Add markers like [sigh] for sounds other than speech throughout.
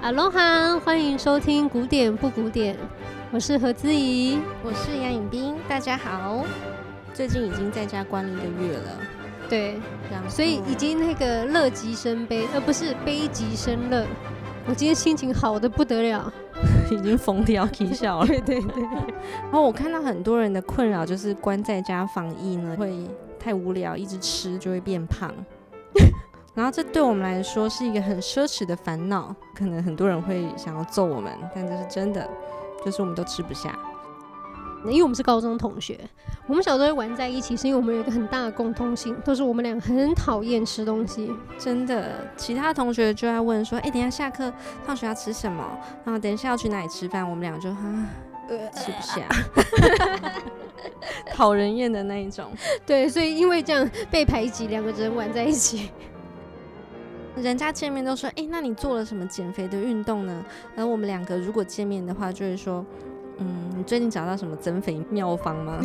哈喽哈，欢迎收听古典不古典，我是何姿怡，我是杨颖冰，大家好。最近已经在家关了一个月了，对，所以已经那个乐极生悲，而不是悲极生乐。我今天心情好的不得了，[laughs] 已经疯掉啼笑了。对对对。然后我看到很多人的困扰就是关在家防疫呢，会太无聊，一直吃就会变胖。[laughs] 然后这对我们来说是一个很奢侈的烦恼，可能很多人会想要揍我们，但这是真的，就是我们都吃不下。因为我们是高中同学，我们小时候会玩在一起，是因为我们有一个很大的共通性，都是我们俩很讨厌吃东西。真的，其他同学就在问说：“哎，等一下下课放学要吃什么？然后等一下要去哪里吃饭？”我们俩就啊，吃不下，[laughs] 讨人厌的那一种。[laughs] 对，所以因为这样被排挤，两个人玩在一起。[laughs] 人家见面都说：“哎，那你做了什么减肥的运动呢？”然后我们两个如果见面的话，就会说：“嗯，你最近找到什么增肥妙方吗？”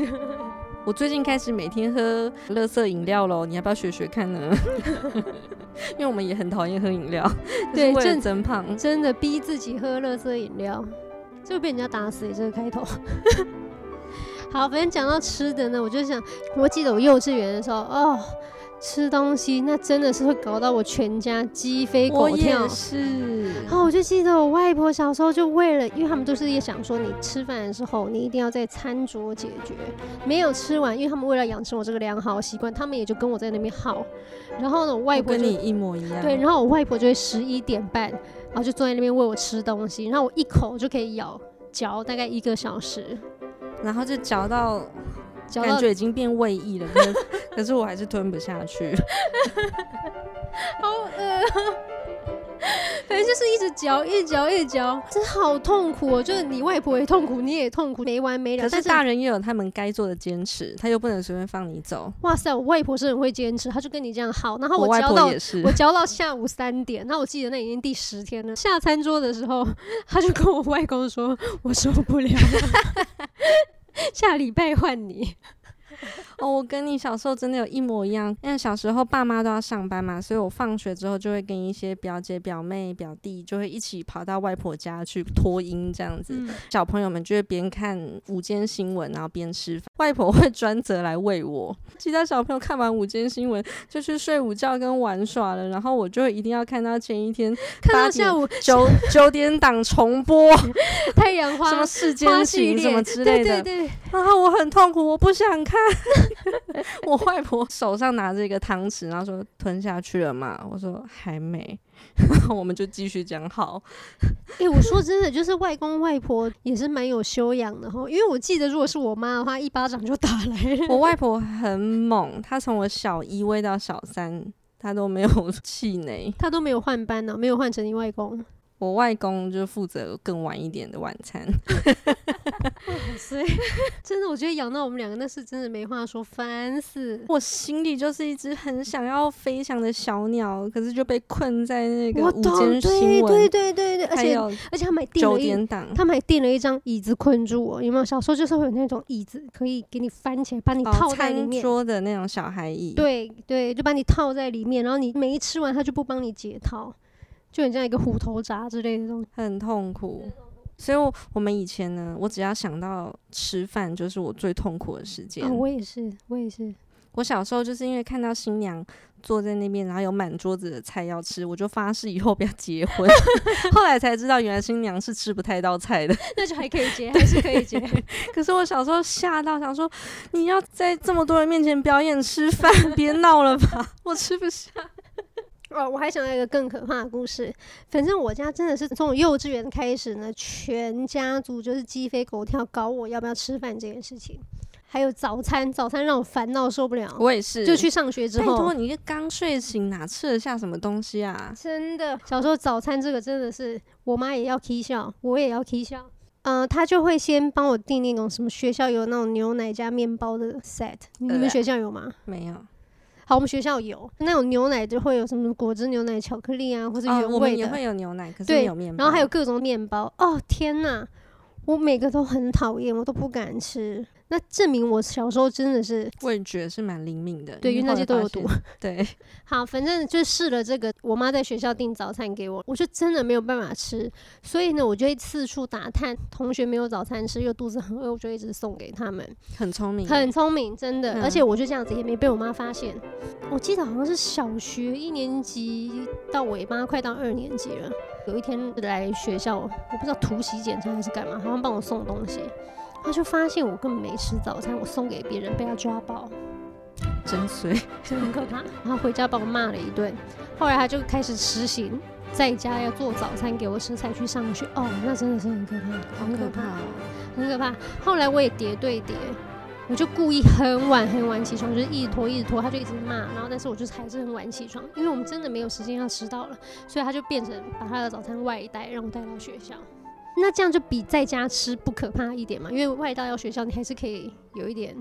[laughs] 我最近开始每天喝乐色饮料喽，你要不要学学看呢？[laughs] 因为我们也很讨厌喝饮料，[laughs] 对，为了增胖，真的逼自己喝乐色饮料，就被人家打死。这个开头。好，反正讲到吃的呢，我就想，我记得我幼稚园的时候，哦。吃东西那真的是会搞到我全家鸡飞狗跳。是。然后我就记得我外婆小时候就为了，因为他们都是也想说，你吃饭的时候你一定要在餐桌解决，没有吃完，因为他们为了养成我这个良好习惯，他们也就跟我在那边耗。然后呢，我外婆跟你一模一样。对，然后我外婆就会十一点半，然后就坐在那边喂我吃东西，然后我一口就可以咬嚼大概一个小时，然后就嚼到。感觉已经变胃液了，可是可是我还是吞不下去，[laughs] 好饿。反正就是一直嚼，一直嚼，一直嚼，真的好痛苦哦！就是你外婆也痛苦，你也痛苦，没完没了。可是大人也有他们该做的坚持，他又不能随便放你走。哇塞，我外婆是很会坚持，他就跟你这样好，然后我嚼到我，我嚼到下午三点，那我记得那已经第十天了。下餐桌的时候，他就跟我外公说：“我受不了了。[laughs] ”下礼拜换你。哦，我跟你小时候真的有一模一样。因为小时候爸妈都要上班嘛，所以我放学之后就会跟一些表姐、表妹、表弟就会一起跑到外婆家去脱音这样子。嗯、小朋友们就会边看午间新闻，然后边吃饭。外婆会专责来喂我。其他小朋友看完午间新闻就去睡午觉跟玩耍了，然后我就一定要看到前一天看到下午九九点档重播 [laughs] 太阳花什么世间情什么之类的。对对对。然后我很痛苦，我不想看。[laughs] 我外婆手上拿着一个汤匙，然后说吞下去了嘛？我说还没，[laughs] 我们就继续讲好。哎、欸，我说真的，就是外公外婆也是蛮有修养的哈。因为我记得，如果是我妈的话，一巴掌就打来了。我外婆很猛，她从我小一喂到小三，她都没有气馁，她都没有换班呢，没有换成你外公。我外公就负责更晚一点的晚餐，[laughs] 所以真的，我觉得养到我们两个那是真的没话说，烦死！我心里就是一只很想要飞翔的小鸟，可是就被困在那个午间新闻，对对对对，而且而且他们还订了一，他们还订了一张椅子困住我，有没有？小时候就是会有那种椅子可以给你翻起来，把你套在里面，桌的那种小孩椅，对对，就把你套在里面，然后你没吃完，他就不帮你解套。就很像一个虎头铡之类的东西，很痛苦。所以，我们以前呢，我只要想到吃饭，就是我最痛苦的时间。哦，我也是，我也是。我小时候就是因为看到新娘坐在那边，然后有满桌子的菜要吃，我就发誓以后不要结婚。[laughs] 后来才知道，原来新娘是吃不太到菜的。那就还可以结，还是可以结。可是我小时候吓到，想说你要在这么多人面前表演吃饭，别闹了吧，我吃不下。哦，我还想到一个更可怕的故事。反正我家真的是从幼稚园开始呢，全家族就是鸡飞狗跳，搞我要不要吃饭这件事情。还有早餐，早餐让我烦到受不了。我也是，就去上学之后，拜托你一个刚睡醒，哪吃得下什么东西啊？真的，小时候早餐这个真的是，我妈也要起笑，我也要起笑。嗯、呃，她就会先帮我订那种什么学校有那种牛奶加面包的 set，你们学校有吗？没有。好，我们学校有那种牛奶，就会有什么果汁牛奶、巧克力啊，或者原味的。哦，我们也会有牛奶，可是没有面包。然后还有各种面包。哦，天哪！我每个都很讨厌，我都不敢吃。那证明我小时候真的是味觉是蛮灵敏的，对，因为那些都有毒。[laughs] 对，[laughs] 好，反正就试了这个。我妈在学校订早餐给我，我就真的没有办法吃，所以呢，我就会四处打探同学没有早餐吃，又肚子很饿，我就一直送给他们。很聪明，很聪明，真的。嗯、而且我就这样子也没被我妈发现。我记得好像是小学一年级到尾巴，快到二年级了。有一天来学校，我不知道突袭检查还是干嘛，好像帮我送东西。他就发现我根本没吃早餐，我送给别人被他抓包，真衰，[laughs] 真的很可怕。然后回家把我骂了一顿。后来他就开始实行在家要做早餐给我吃才去上学。哦，那真的是很可怕，很可怕，很可怕。后来我也叠对叠，我就故意很晚很晚起床，就是一直拖一直拖，他就一直骂。然后但是我就还是很晚起床，因为我们真的没有时间要迟到了，所以他就变成把他的早餐外带让我带到学校。那这样就比在家吃不可怕一点嘛，因为外带到学校，你还是可以有一点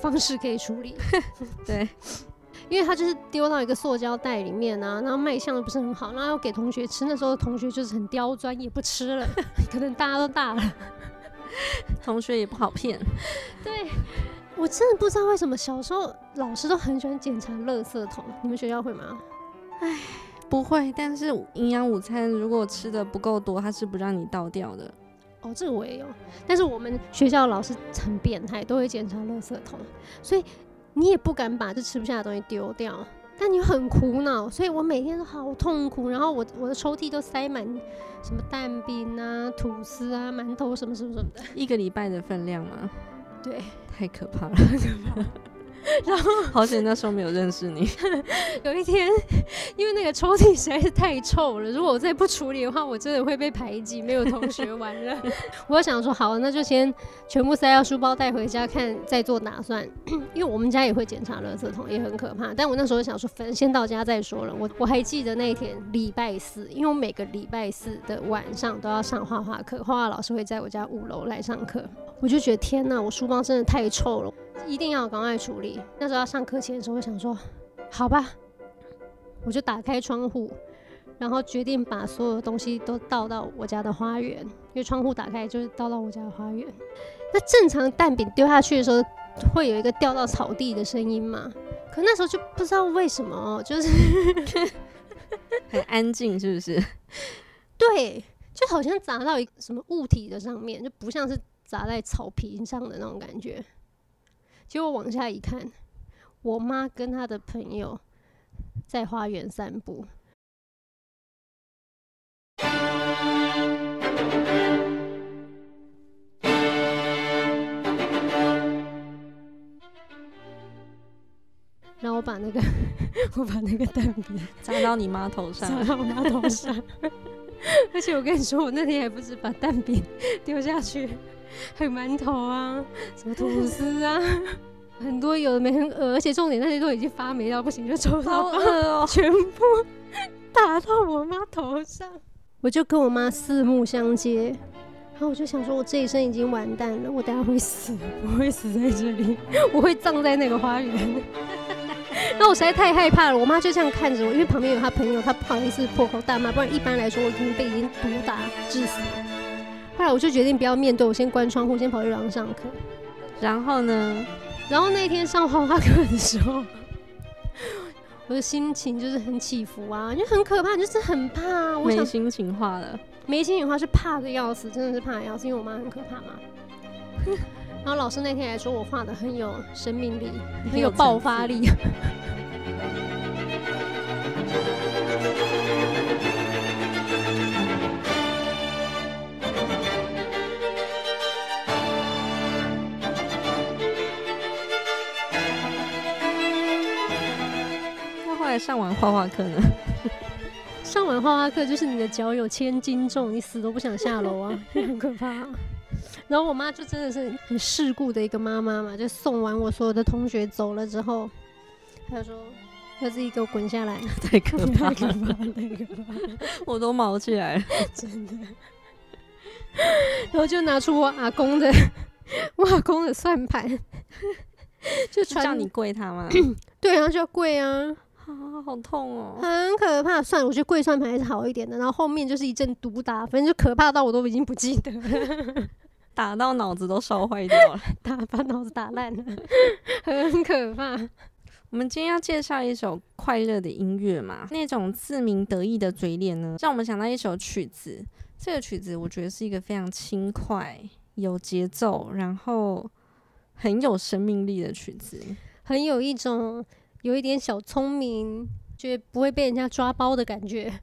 方式可以处理。[laughs] 对，[laughs] 因为他就是丢到一个塑胶袋里面啊，然后卖相又不是很好，然后要给同学吃。那时候同学就是很刁钻，也不吃了，[laughs] 可能大家都大了，同学也不好骗。对，我真的不知道为什么小时候老师都很喜欢检查垃圾桶，你们学校会吗？唉。不会，但是营养午餐如果吃的不够多，它是不让你倒掉的。哦，这个我也有，但是我们学校老师很变态，都会检查垃圾桶，所以你也不敢把这吃不下的东西丢掉，但你很苦恼，所以我每天都好痛苦。然后我我的抽屉都塞满什么蛋饼啊、吐司啊、馒头什么什么什么的，一个礼拜的分量吗？对，太可怕了，太可怕了。[laughs] 然后 [laughs] 好险那时候没有认识你。[laughs] 有一天，因为那个抽屉实在是太臭了，如果我再不处理的话，我真的会被排挤，没有同学玩了。我想说，好，那就先全部塞到书包带回家看，再做打算。[clears throat] 因为我们家也会检查垃圾桶，也很可怕。但我那时候想说，反正先到家再说了。我我还记得那一天礼拜四，因为我每个礼拜四的晚上都要上画画课，画画老师会在我家五楼来上课。我就觉得天哪，我书包真的太臭了。一定要赶快处理。那时候要上课前的时候，我想说，好吧，我就打开窗户，然后决定把所有东西都倒到我家的花园，因为窗户打开就是倒到我家的花园。那正常蛋饼丢下去的时候，会有一个掉到草地的声音嘛？可那时候就不知道为什么，就是 [laughs] 很安静，是不是？[laughs] 对，就好像砸到一什么物体的上面，就不像是砸在草坪上的那种感觉。结果往下一看，我妈跟她的朋友在花园散步。然后我把那个，[laughs] 我把那个蛋饼砸到你妈头上，砸到我妈头上。[laughs] 而且我跟你说，我那天还不是把蛋饼丢下去。还有馒头啊，什么吐 [laughs] 司啊，很多有的没很恶，而且重点那些都已经发霉到不行，就抽到全部打到我妈头上，我就跟我妈四目相接，然后我就想说，我这一生已经完蛋了，我等下会死，我会死在这里，我会葬在那个花园。[laughs] 那我实在太害怕了，我妈就这样看着我，因为旁边有她朋友，她不好意思破口大骂，不然一般来说我已经被已经毒打致死。后来我就决定不要面对，我先关窗户，先跑去廊上课。然后呢？然后那一天上画画课的时候，[laughs] 我的心情就是很起伏啊，就很可怕，就是很怕啊。我没心情画了，没心情画是怕的要死，真的是怕的要死，因为我妈很可怕嘛。[laughs] 然后老师那天还说我画的很有生命力，很有爆发力。上完画画课呢？[laughs] 上完画画课就是你的脚有千斤重，你死都不想下楼啊，[laughs] 很可怕啊。然后我妈就真的是很世故的一个妈妈嘛，就送完我所有的同学走了之后，她就说她自己给我滚下来，[laughs] 太可怕了，太可怕了，太可怕了，我都毛起来了，真的。然后就拿出我阿公的，我阿公的算盘，就传叫你跪他吗？[clears throat] 对，然后就要跪啊，啊，好痛哦，很可怕。算了，我觉得跪算盘还是好一点的。然后后面就是一阵毒打，反正就可怕到我都已经不记得了，[laughs] 打到脑子都烧坏掉了，[laughs] 打把脑子打烂了，[laughs] 很可怕。我们今天要介绍一首快乐的音乐嘛，那种自鸣得意的嘴脸呢，让我们想到一首曲子。这个曲子我觉得是一个非常轻快、有节奏，然后很有生命力的曲子，很有一种有一点小聪明，就不会被人家抓包的感觉。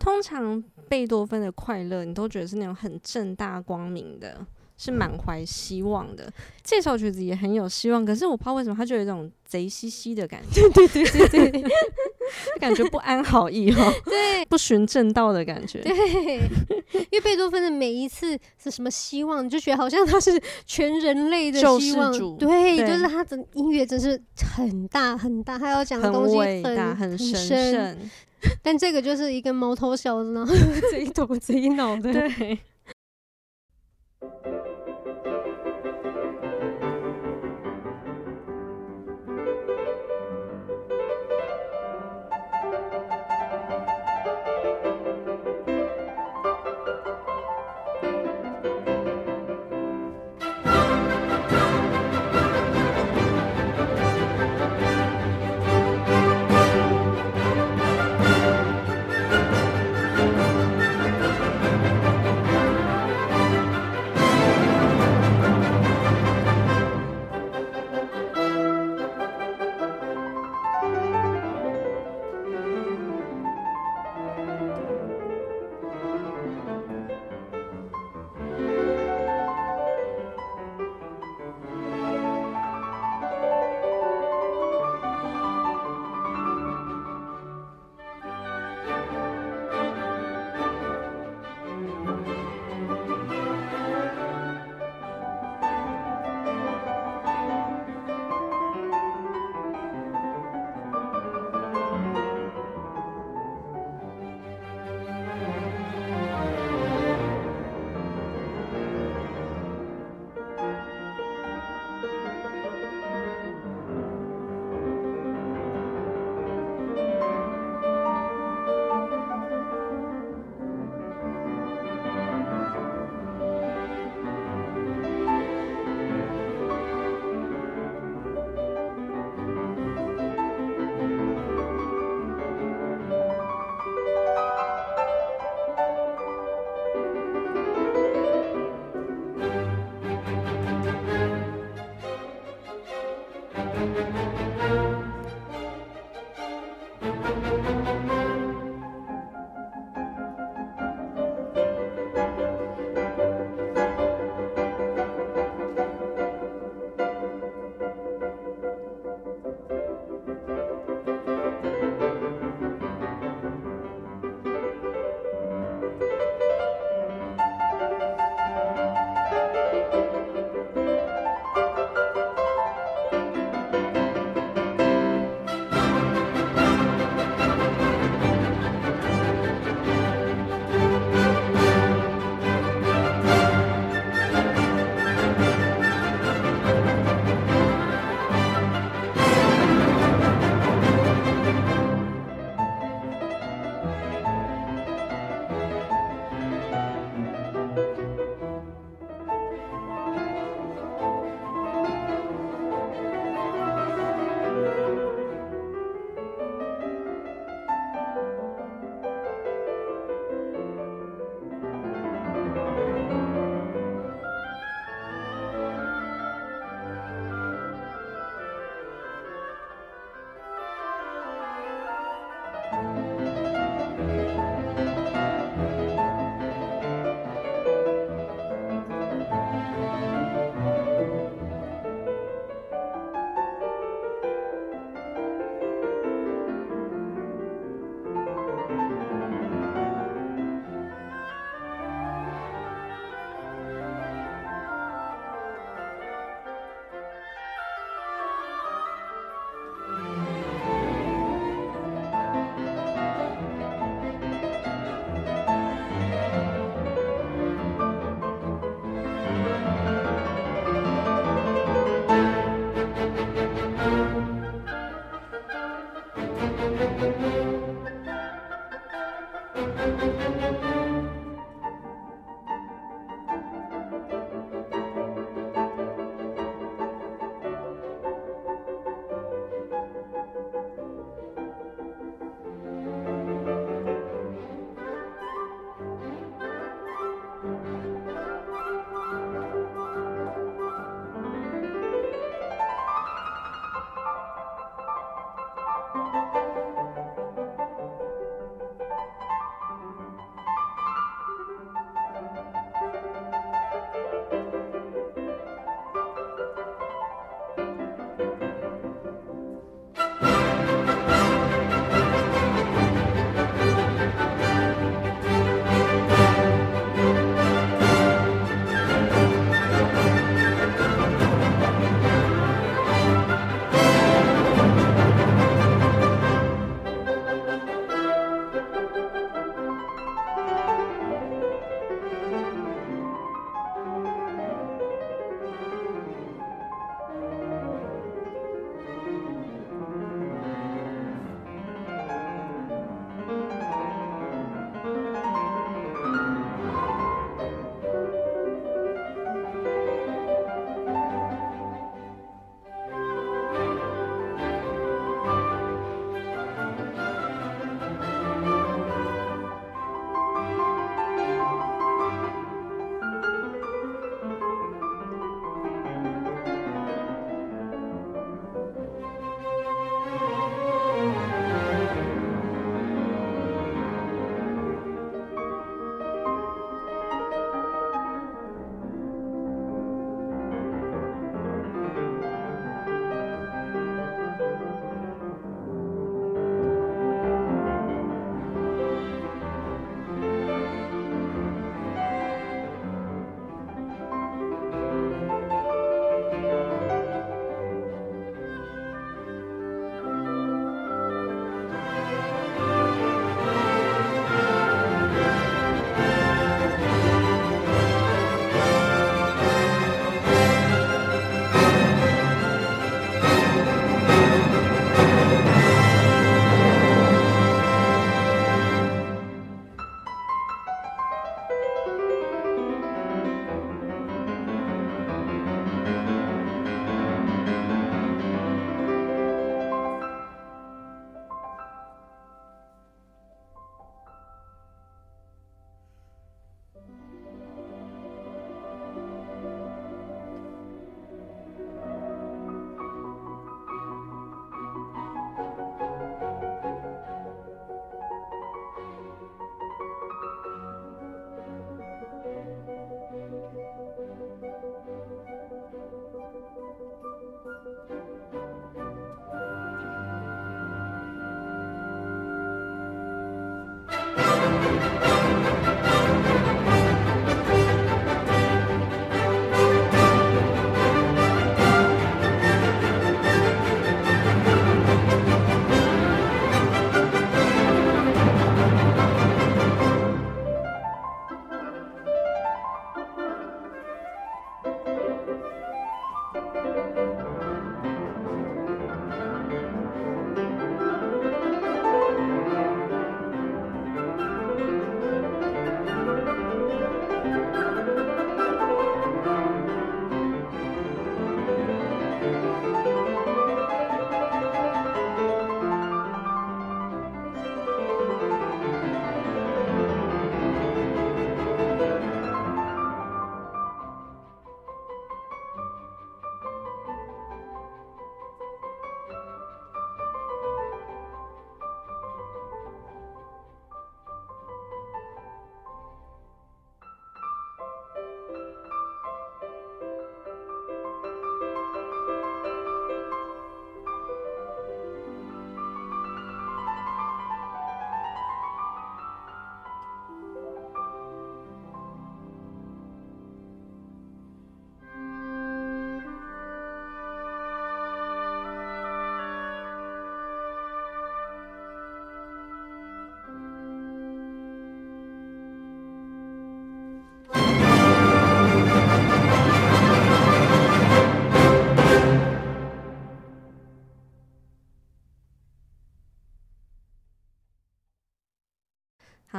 通常贝多芬的快乐，你都觉得是那种很正大光明的。是满怀希望的，这首曲子也很有希望，可是我不知道为什么，他就有一种贼兮兮的感觉，对对对对对，[laughs] 感觉不安好意哈，[laughs] 对，不循正道的感觉，对，因为贝多芬的每一次是什么希望，你就觉得好像他是全人类的希望，对，对就是他的音乐真是很大很大，他要讲的东西很伟大很神圣，但这个就是一个毛头小子呢，贼头贼脑 [laughs] 的，对。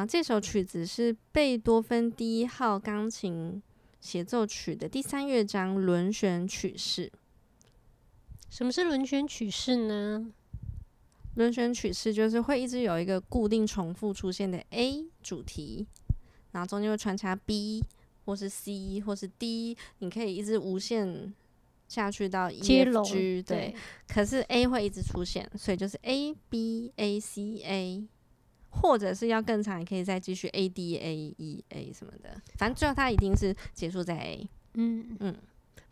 这首曲子是贝多芬第一号钢琴协奏曲的第三乐章轮旋曲式。什么是轮旋曲式呢？轮旋曲式就是会一直有一个固定重复出现的 A 主题，然后中间会穿插 B 或是 C 或是 D，你可以一直无限下去到 E F G，对。可是 A 会一直出现，所以就是 A B A C A，或者是要更长，也可以再继续 A D A E A 什么的，反正最后它一定是结束在 A。嗯嗯。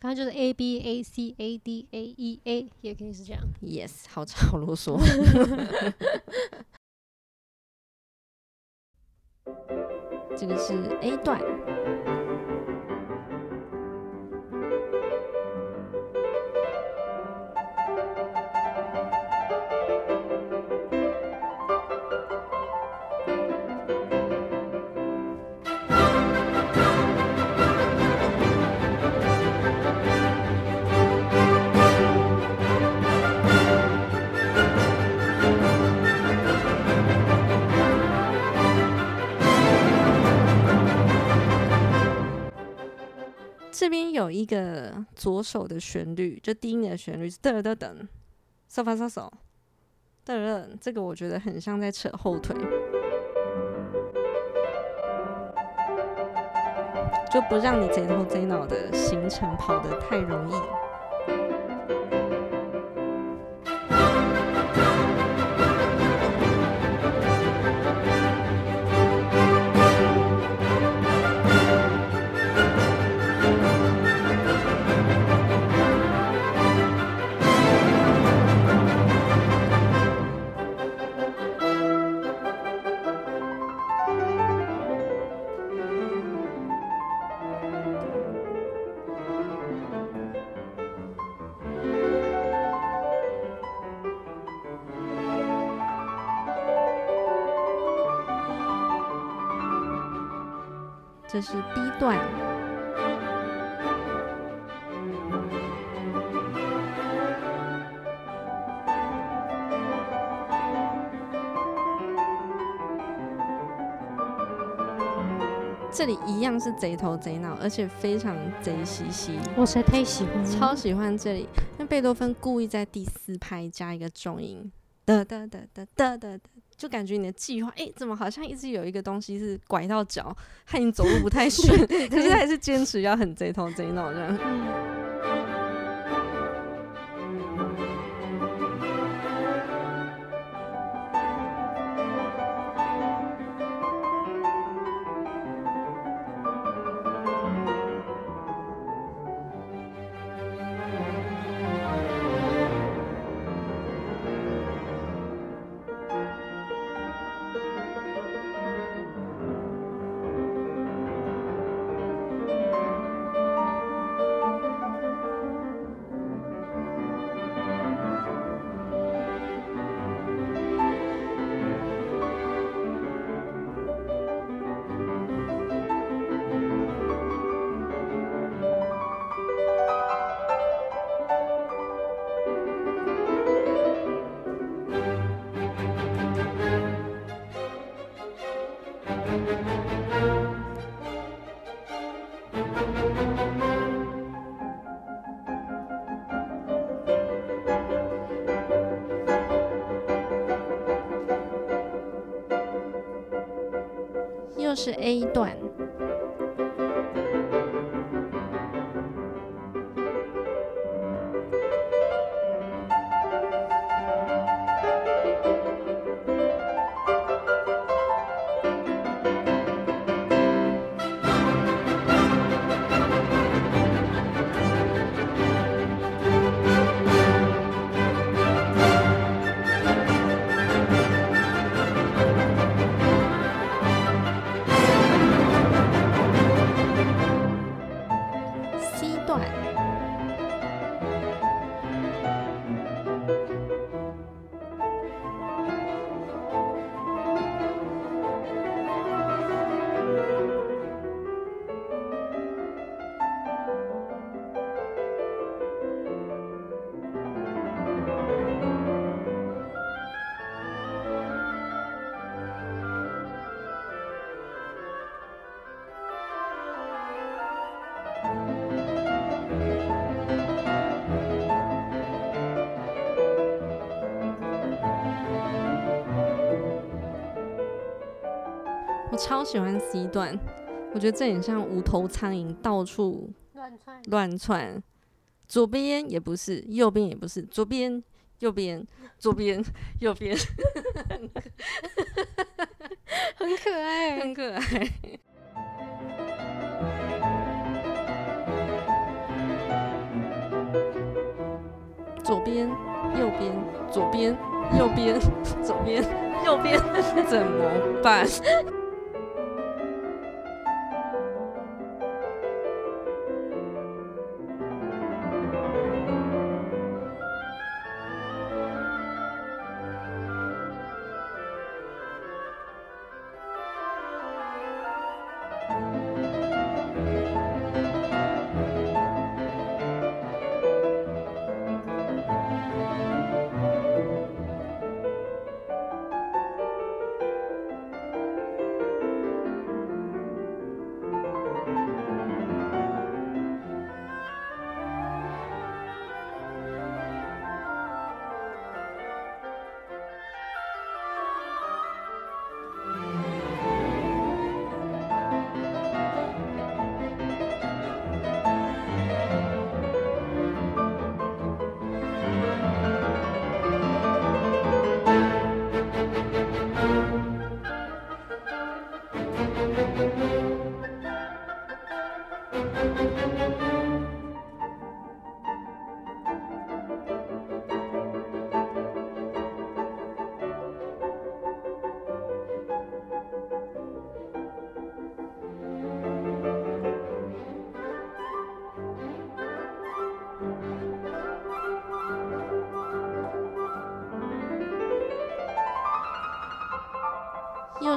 反正就是 A B A C A D A E A，也可以是这样。Yes，好吵，好啰嗦。[laughs] 这个是 A 段。一个左手的旋律，就低音的旋律是噔噔噔，扫发扫扫，噔噔，这个我觉得很像在扯后腿，就不让你贼头贼脑的行程跑得太容易。这是 B 段，这里一样是贼头贼脑，而且非常贼兮兮。我实在太喜欢，超喜欢这里，因为贝多芬故意在第四拍加一个重音，哒哒哒哒哒哒。就感觉你的计划，哎、欸，怎么好像一直有一个东西是拐到脚，害你走路不太 [laughs] 顺，可是还是坚持要很贼头贼脑这样。嗯是 A 段。喜欢 C 段，我觉得这很像无头苍蝇到处乱窜乱窜，左边也不是，右边也不是，左边右边左边右边，[laughs] 很可爱，很可爱。左边右边左边右边左边右边怎么办？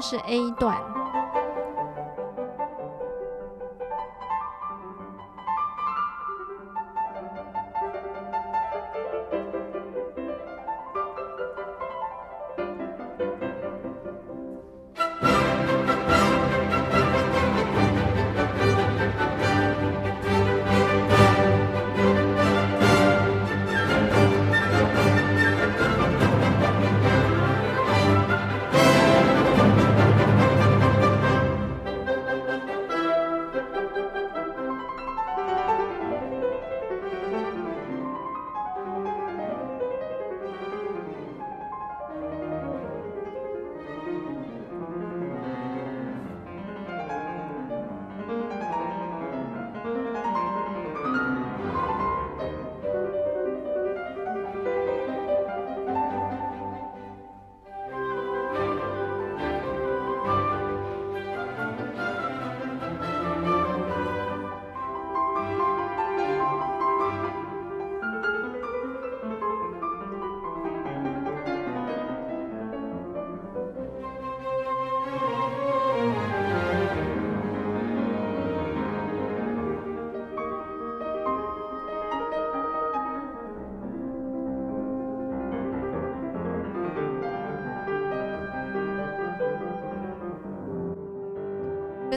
是 A 段。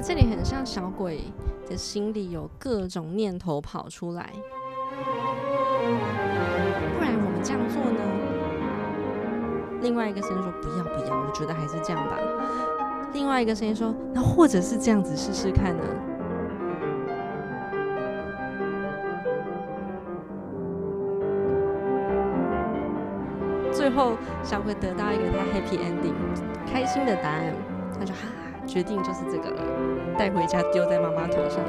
这里很像小鬼的心里有各种念头跑出来，不然我们这样做呢？另外一个声音说：“不要不要，我觉得还是这样吧。”另外一个声音说：“那或者是这样子试试看呢？”最后小鬼得到一个他 happy ending 开心的答案，他说：“哈。”决定就是这个了，带回家丢在妈妈头上。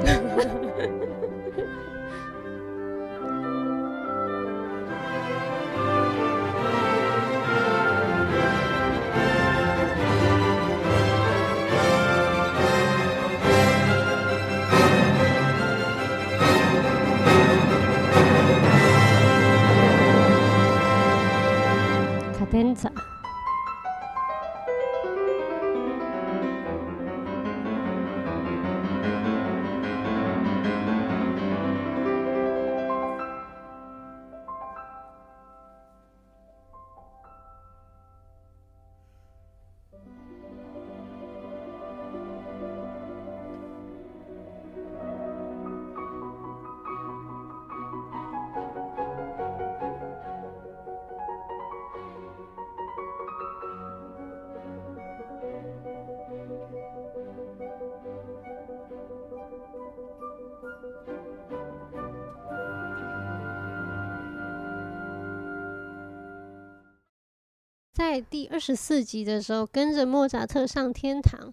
卡丁车。在第二十四集的时候，跟着莫扎特上天堂，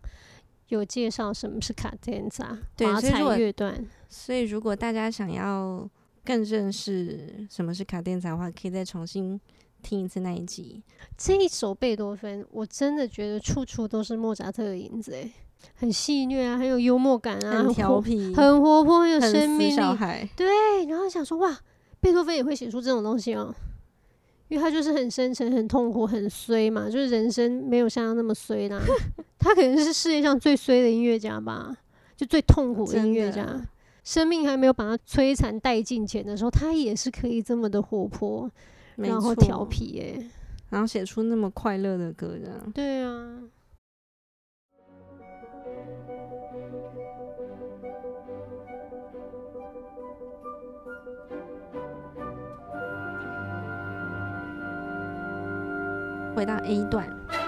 有介绍什么是卡 denza，华彩乐段。所以如果大家想要更认识什么是卡 denza 的话，可以再重新听一次那一集。这一首贝多芬，我真的觉得处处都是莫扎特的影子，诶，很戏谑啊，很有幽默感啊，很调皮，很活泼，很有生命力。小孩对，然后想说哇，贝多芬也会写出这种东西哦，因为他就是很深沉、很痛苦、很衰嘛，就是人生没有像他那么衰啦。[laughs] 他可能是世界上最衰的音乐家吧，就最痛苦的音乐家。生命还没有把他摧残殆尽前的时候，他也是可以这么的活泼，然后调皮哎、欸，然后写出那么快乐的歌，这样。对啊。回到 A 段。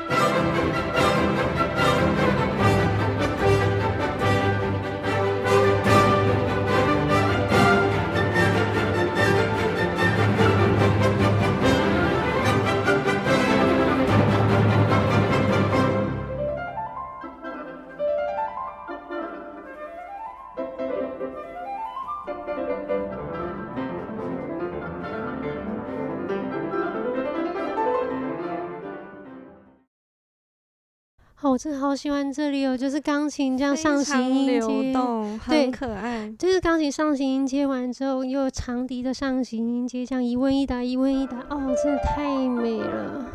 哦，我真的好喜欢这里哦，就是钢琴这样上行音阶，流动，很可爱。就是钢琴上行音阶完之后，又有长笛的上行音阶，这样一问一答，一问一答，哦，真的太美了。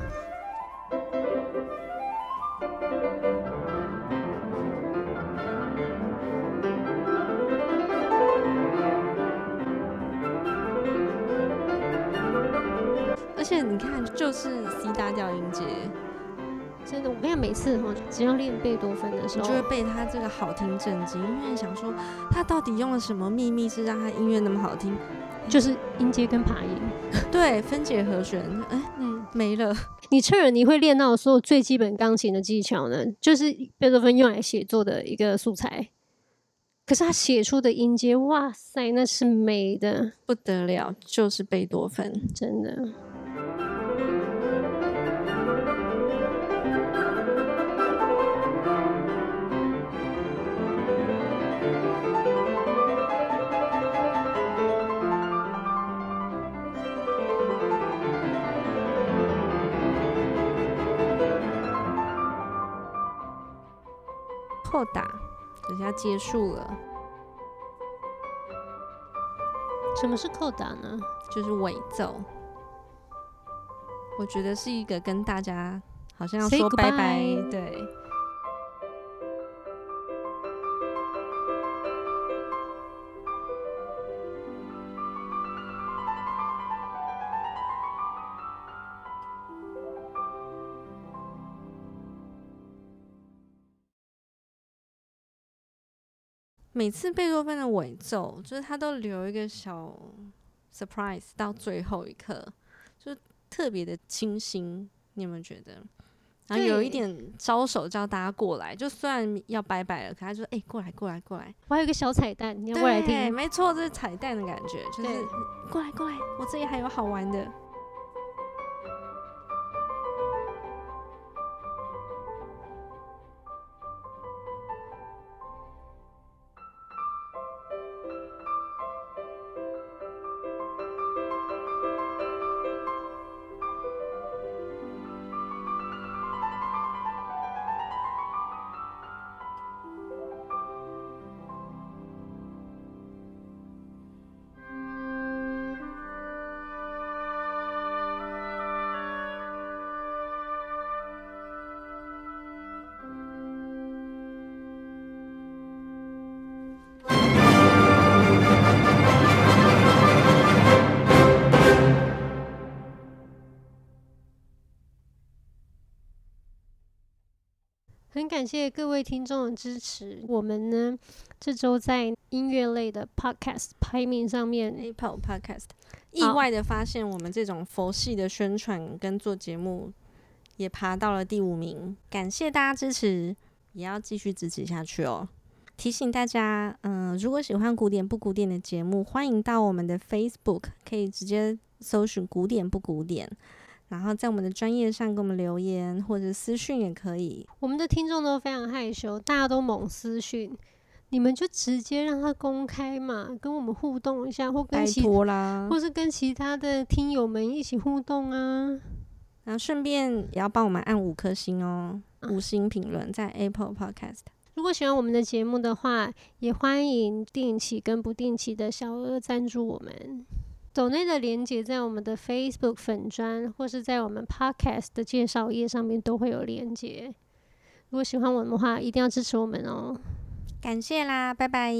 而且你看，就是 C 大调音阶。真的，我跟你讲，每次哈，只要练贝多芬的时候，就会被他这个好听震惊，因为想说他到底用了什么秘密，是让他音乐那么好听？就是音阶跟爬音，[laughs] 对，分解和弦，哎、欸，嗯，没了。你确认，你会练到所有最基本钢琴的技巧呢？就是贝多芬用来写作的一个素材。可是他写出的音阶，哇塞，那是美的不得了，就是贝多芬，真的。结束了。什么是扣打呢？就是尾奏。我觉得是一个跟大家好像要说拜拜，对。每次贝多芬的尾奏，就是他都留一个小 surprise 到最后一刻，就特别的清新。你有没有觉得？然后有一点招手叫大家过来，就虽然要拜拜了，可他就说：“哎、欸，过来，过来，过来。”我还有个小彩蛋，你要过来听。没错，这是彩蛋的感觉，就是过来，过来，我这里还有好玩的。感谢各位听众的支持。我们呢，这周在音乐类的 podcast 排名上面，Apple Podcast 意外的发现，我们这种佛系的宣传跟做节目也爬到了第五名。感谢大家支持，也要继续支持下去哦。提醒大家，嗯、呃，如果喜欢古典不古典的节目，欢迎到我们的 Facebook，可以直接搜寻“古典不古典”。然后在我们的专业上给我们留言，或者私讯也可以。我们的听众都非常害羞，大家都猛私讯，你们就直接让他公开嘛，跟我们互动一下，或跟其啦，或是跟其他的听友们一起互动啊。然后顺便也要帮我们按五颗星哦，五星评论在 Apple Podcast。如果喜欢我们的节目的话，也欢迎定期跟不定期的小额赞助我们。抖内的连接在我们的 Facebook 粉砖，或是在我们 Podcast 的介绍页上面都会有连接。如果喜欢我们的话，一定要支持我们哦！感谢啦，拜拜。